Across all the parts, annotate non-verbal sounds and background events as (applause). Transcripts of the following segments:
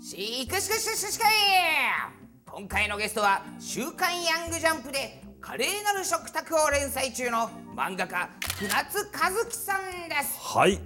しかしかしかしかしかい。今回のゲストは「週刊ヤングジャンプ」で華麗なる食卓を連載中の漫画家船津和樹さんです。はい。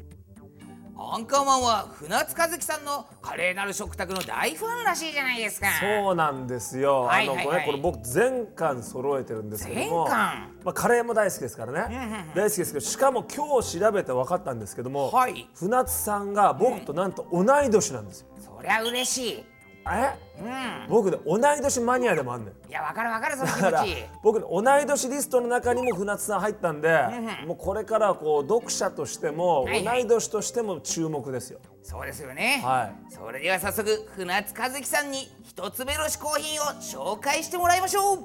アンカーマンは船津和樹さんの華麗なる食卓の大ファンらしいじゃないですか。そうなんですよ、はいはいはいあのこれこれ僕全巻揃えてるんですけども。全巻？まあ、カレーも大好きですからね、大好きですけどしかも今日調べて分かったんですけども、はい。船津さんが僕となんと同い年なんですよ、そりゃ嬉しい。え？うん。僕ね同い年マニアでもあんねん。いやわかるわかるその気持ち。僕ね同い年リストの中にも船津さん入ったんで、もうこれからはこう読者としても、はいはい。同い年としても注目ですよ。そうですよね。はい。それでは早速船津和樹さんに一つ目の嗜好品を紹介してもらいましょう。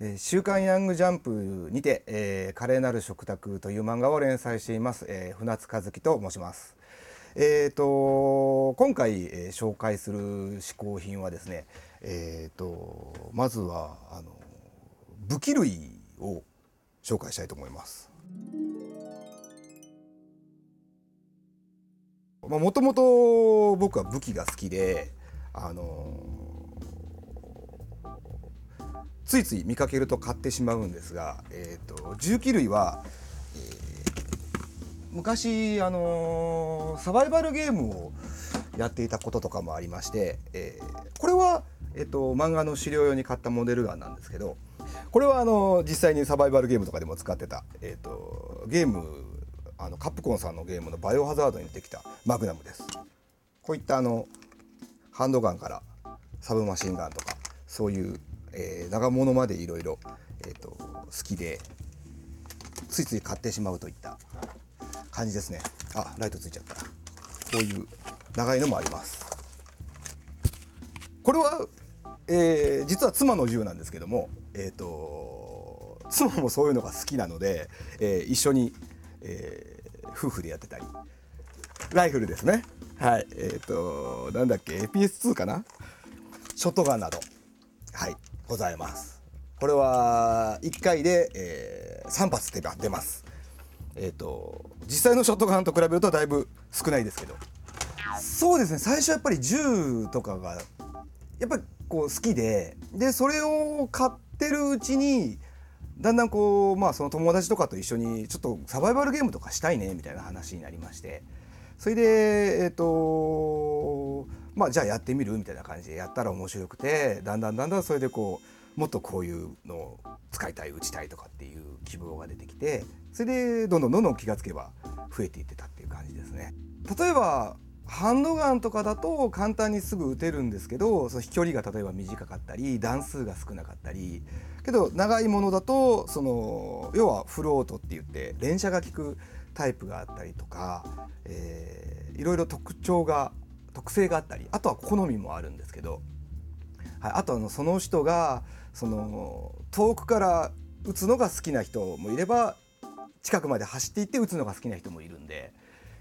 えー週刊ヤングジャンプにて、えー華麗なる食卓という漫画を連載しています、えー船津和樹と申します。えー、と今回、えー紹介する嗜好品はですね、えー、とまずはあの武器類を紹介したいと思います。もともと僕は武器が好きであのついつい見かけると買ってしまうんですが、えー、と重機類は、昔、あのーサバイバルゲームをやっていたこととかもありまして、えーこれは、えー、と漫画の資料用に買ったモデルガンなんですけどこれはあの実際にサバイバルゲームとかでも使ってた、えー、とゲームあのカプコンさんのゲームの「バイオハザード」に出てきたマグナムです。こういったあのハンドガンからサブマシンガンとかそういう、えー長物までいろいろ好きでついつい買ってしまうといった感じですね。あライトついちゃった。こういう長いのもあります。これは、えー実は妻の銃なんですけどもえっ、と妻もそういうのが好きなので、えー一緒に、え夫婦でやってたりライフルですね。はいえっ、となんだっけ APS2 かな？ショットガンなど。はいございます。これは1回で、えー3発出ば出ます。えっ、と実際のショットガンと比べるとだいぶ少ないですけど。そうですね。最初やっぱり銃とかがやっぱりこう好きででそれを買ってるうちにだんだんこうまあその友達とかと一緒にちょっとサバイバルゲームとかしたいねみたいな話になりまして。それでえっ、とまあじゃあやってみる？みたいな感じでやったら面白くてだんだんだんだんそれでこうもっとこういうのを使いたい打ちたいとかっていう希望が出てきてそれでどんどんどんどん気がつけば増えていってたっていう感じですね。例えばハンドガンとかだと簡単にすぐ撃てるんですけどその飛距離が例えば短かったり弾数が少なかったりけど長いものだとその要はフロートって言って連射が効くタイプがあったりとか、えーいろいろ特徴が特性があったりあとは好みもあるんですけど、はい、あとあのその人がその遠くから撃つのが好きな人もいれば近くまで走っていって撃つのが好きな人もいるんで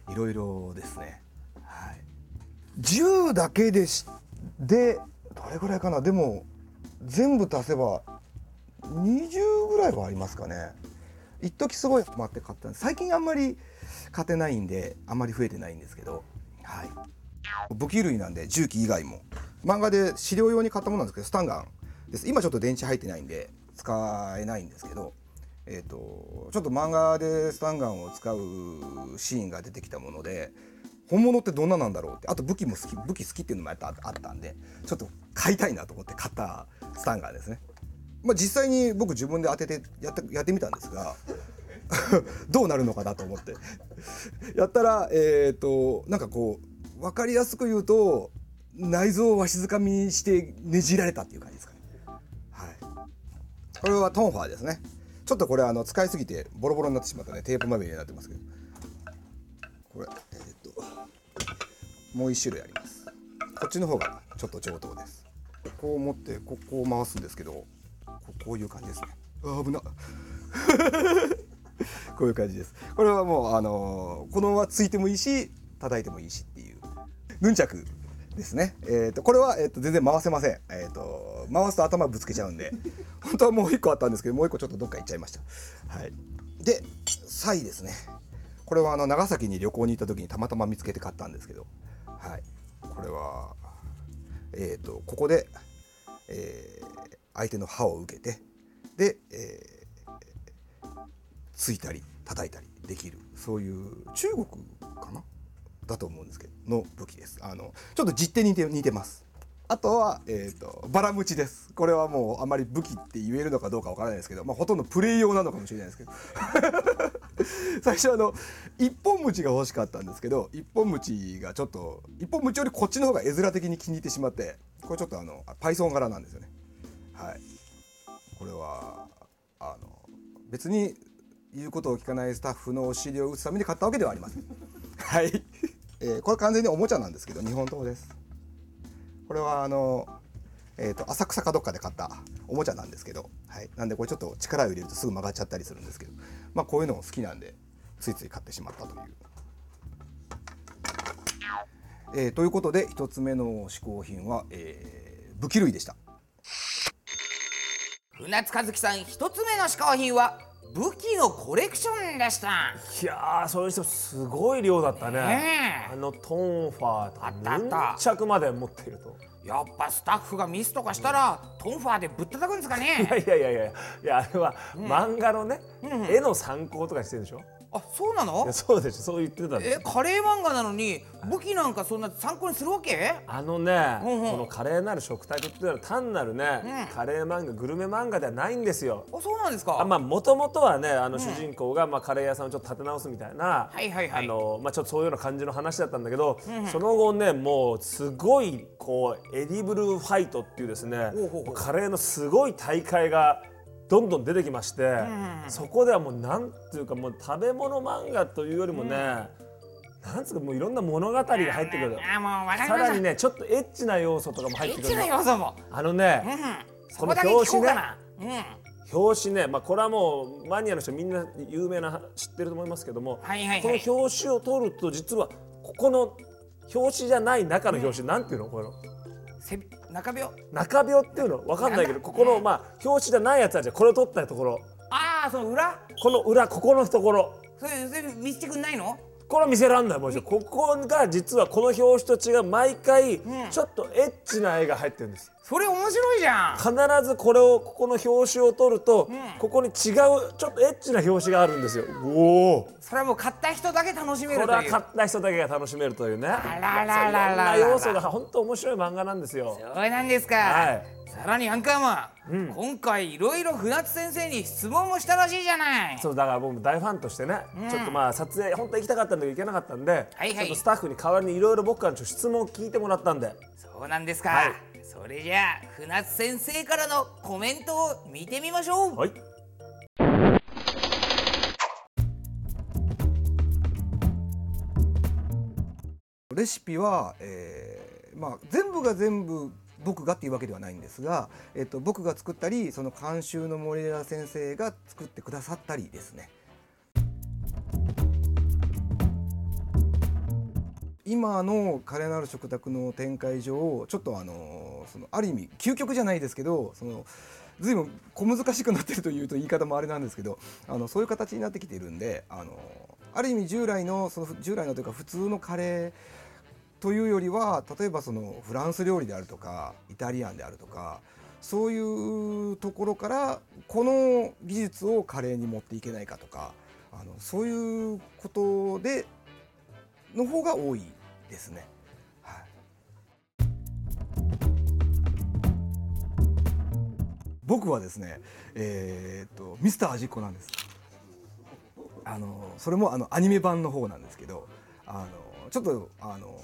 いろいろですね。はい、銃だけでしでどれぐらいかな？でも全部足せば20ぐらいはありますかね。一時すごいハマって買ったんです。最近あんまり買ってないんであんまり増えてないんですけど。はい。武器類なんで銃器以外も。漫画で資料用に買ったものなんですけどスタンガン。です今ちょっと電池入ってないんで使えないんですけどえー、とちょっと漫画でスタンガンを使うシーンが出てきたもので本物ってどんななんだろうってあと武器も好き武器好きっていうのもやっぱあったんでちょっと買いたいなと思って買ったスタンガンですね。まあ、実際に僕自分で当ててやってやってみたんですが (laughs) どうなるのかなと思ってやったらえっ、となんかこう分かりやすく言うと内臓をわしづかみにしてねじられたっていう感じですか。これはトンファーですね。ちょっとこれあの使いすぎてボロボロになってしまったね。テープまみれになってますけど。これえっ、ともう一種類あります。こっちの方がちょっと上等です。ここを持ってここを回すんですけど。こういう感じです。ねあ危なこういう感じです。これはもうあのこのままついてもいいし叩いてもいいしっていう。ヌンチャクですね。えっ、とこれは、えー、と全然回せません。えっ、と回すと頭ぶつけちゃうんで。本当はもう一個あったんですけどもう一個ちょっとどっか行っちゃいました。はい。でサイですね。これはあの長崎に旅行に行った時にたまたま見つけて買ったんですけど。はい。これはえー、とここで、えー相手の歯を受けてで、えーついたり叩いたりできる。そういう中国かな？だと思うんですけどの武器です。あのちょっと実手に似て似てます。あとは、えー、とバラムチです。これはもうあまり武器って言えるのかどうかわからないですけど、まあ、ほとんどプレイ用なのかもしれないですけど。(laughs) 最初あの一本鞭が欲しかったんですけど一本鞭がちょっと一本鞭よりこっちの方が絵面的に気に入ってしまってこれちょっとあのパイソン柄なんですよね。はい。これはあの別に言うことを聞かないスタッフのお尻を打つために買ったわけではありません。はい、えーこれ完全におもちゃなんですけど日本刀です。これはあのえー、と浅草かどっかで買ったおもちゃなんですけど、はい、なんでこれちょっと力を入れるとすぐ曲がっちゃったりするんですけど、まあ、こういうのも好きなんでついつい買ってしまったという。えーということで一つ目の嗜好品は、えー武器類でした。ふなつ一輝さん一つ目の嗜好品は武器のコレクションでした。いやーそれにしてもすごい量だったね。ねえ。あのトンファーとあったあった。ヌンチャクまで持っていると。やっぱスタッフがミスとかしたらトンファーでぶったたくんですかいねやいやいやいやいやあれは漫画のね、絵の参考とかしてるでしょ？あそうないのやそうでしょ。そう言ってたんだえカレー漫画なのに武器なんかそんな参考にするわけ？あのね、うんうん。この華麗なる食卓っていうのは単なるね、うん。カレー漫画グルメ漫画ではないんですよ。あそうなんですか？あまあもともとはねあの主人公がまあカレー屋さんをちょっと立て直すみたいな、はいはいはい。あのまあちょっとそういうような感じの話だったんだけど、その後ねもうすごいこうエディブルファイトっていうですねほうほうほうカレーのすごい大会がどんどん出てきまして、そこではもうなんていうかもう食べ物漫画というよりもね、なんつうかもういろんんな物語が入ってくる。あもうわかりさらにねちょっとエッチな要素とかも入ってくるの。エッチな要素も。あのね、このこだけ聞こうかな。表紙ね、まあ、これはもうマニアの人みんな有名な知ってると思いますけども、はいはいはい。この表紙を取ると実はここの表紙じゃない中の表紙、なんていうの？これの中病？中病っていうのわかんないけどここのまあ表紙じゃないやつあるじゃんこれを取ったところ。ああその裏？この裏ここのところ。それそれ見せてくんないの？これは見せらんないもちろんここが実はこの表紙と違う毎回ん。ちょっとエッチな絵が入ってるんですそれ面白いじゃん。必ずこれをここの表紙を取ると、ん。ここに違うちょっとエッチな表紙があるんですよ。おお。それはもう買った人だけ楽しめこれるという。は買った人だけが楽しめるというね。あららららら要素が本当面白い漫画なんですよ。そうなんですか、はい。さらにアンカーマン、今回いろいろ船津先生に質問もしたらしいじゃない。そうだから僕も大ファンとしてね、ちょっとまあ撮影本当は行きたかったんだけど行けなかったんで、はいはいちょっとスタッフに代わりにいろいろ僕からの質問を聞いてもらったんでそうなん。ですか、はいそれじゃあ船津先生からのコメントを見てみましょう、はい。レシピは、えーまあ、全部が全部僕がっていうわけではないんですが、えっと僕が作ったりその監修の森枝先生が作ってくださったりですね今の華麗なる食卓の展開上ちょっとあのそのある意味究極じゃないですけどその随分小難しくなってるというと言い方もあれなんですけどあのそういう形になってきているんであのある意味従来のその従来のというか普通のカレーというよりは例えばそのフランス料理であるとかイタリアンであるとかそういうところからこの技術をカレーに持っていけないかとかあのそういうことでの方が多いですね。はい僕はですね、えーっとミスター味っ子なんです。あのそれもあのアニメ版の方なんですけど、あのちょっとあの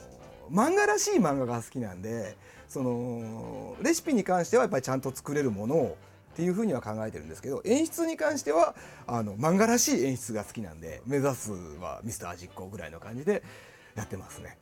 漫画らしい漫画が好きなんで、そのレシピに関してはやっぱりちゃんと作れるものをっていうふうには考えてるんですけど、演出に関してはあの漫画らしい演出が好きなんで、目指すはミスター味っ子ぐらいの感じでやってますね。